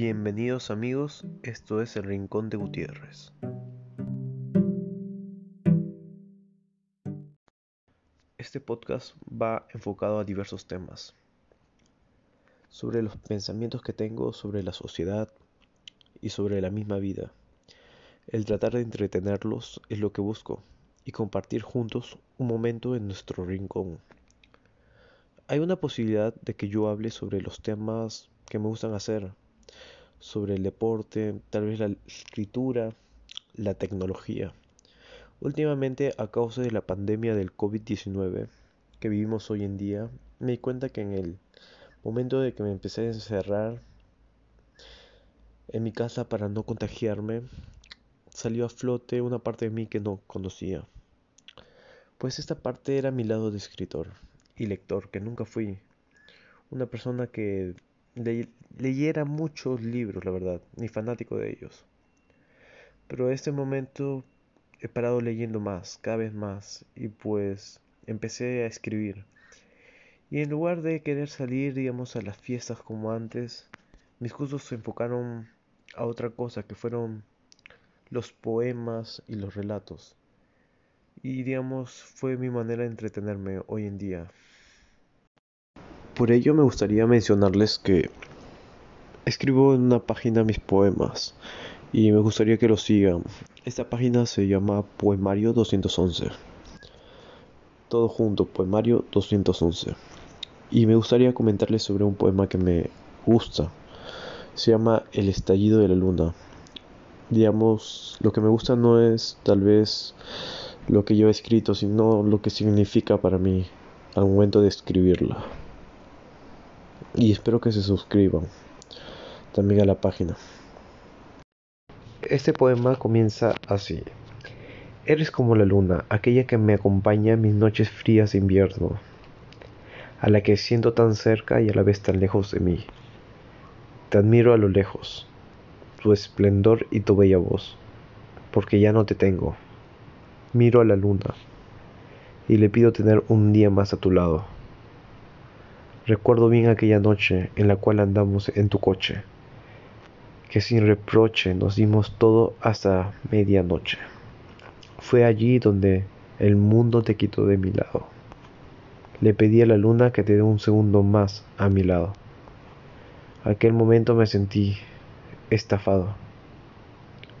Bienvenidos amigos, esto es el Rincón de Gutiérrez. Este podcast va enfocado a diversos temas, sobre los pensamientos que tengo sobre la sociedad y sobre la misma vida. El tratar de entretenerlos es lo que busco y compartir juntos un momento en nuestro rincón. Hay una posibilidad de que yo hable sobre los temas que me gustan hacer, sobre el deporte, tal vez la escritura, la tecnología. Últimamente, a causa de la pandemia del COVID-19 que vivimos hoy en día, me di cuenta que en el momento de que me empecé a encerrar en mi casa para no contagiarme, salió a flote una parte de mí que no conocía. Pues esta parte era mi lado de escritor y lector, que nunca fui. Una persona que leyera muchos libros, la verdad, ni fanático de ellos. Pero en este momento he parado leyendo más, cada vez más, y pues empecé a escribir. Y en lugar de querer salir, digamos, a las fiestas como antes, mis gustos se enfocaron a otra cosa, que fueron los poemas y los relatos. Y digamos, fue mi manera de entretenerme hoy en día. Por ello me gustaría mencionarles que escribo en una página mis poemas y me gustaría que lo sigan. Esta página se llama Poemario 211. Todo junto, Poemario 211. Y me gustaría comentarles sobre un poema que me gusta. Se llama El estallido de la luna. Digamos, lo que me gusta no es tal vez lo que yo he escrito, sino lo que significa para mí al momento de escribirla y espero que se suscriban también a la página. Este poema comienza así. Eres como la luna, aquella que me acompaña en mis noches frías de invierno, a la que siento tan cerca y a la vez tan lejos de mí. Te admiro a lo lejos, tu esplendor y tu bella voz, porque ya no te tengo. Miro a la luna y le pido tener un día más a tu lado Recuerdo bien aquella noche en la cual andamos en tu coche, que sin reproche nos dimos todo hasta medianoche. Fue allí donde el mundo te quitó de mi lado. Le pedí a la luna que te dé un segundo más a mi lado. Aquel momento me sentí estafado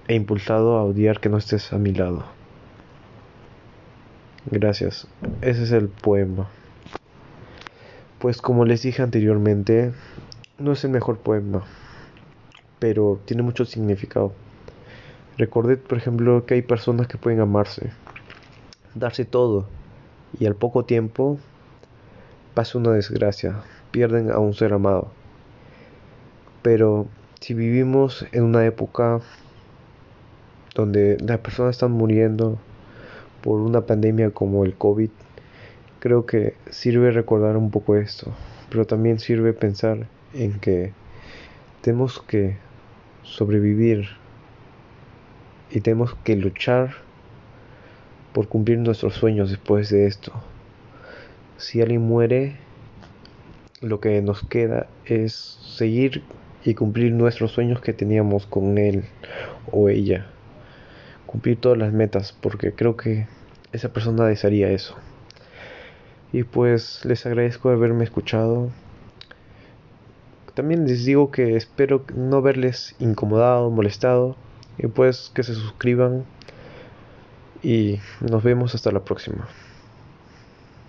e impulsado a odiar que no estés a mi lado. Gracias. Ese es el poema. Pues como les dije anteriormente, no es el mejor poema, pero tiene mucho significado. Recordé, por ejemplo, que hay personas que pueden amarse, darse todo, y al poco tiempo pasa una desgracia, pierden a un ser amado. Pero si vivimos en una época donde las personas están muriendo por una pandemia como el COVID, Creo que sirve recordar un poco esto, pero también sirve pensar en que tenemos que sobrevivir y tenemos que luchar por cumplir nuestros sueños después de esto. Si alguien muere, lo que nos queda es seguir y cumplir nuestros sueños que teníamos con él o ella. Cumplir todas las metas, porque creo que esa persona desearía eso. Y pues les agradezco haberme escuchado. También les digo que espero no verles incomodado, molestado. Y pues que se suscriban. Y nos vemos hasta la próxima.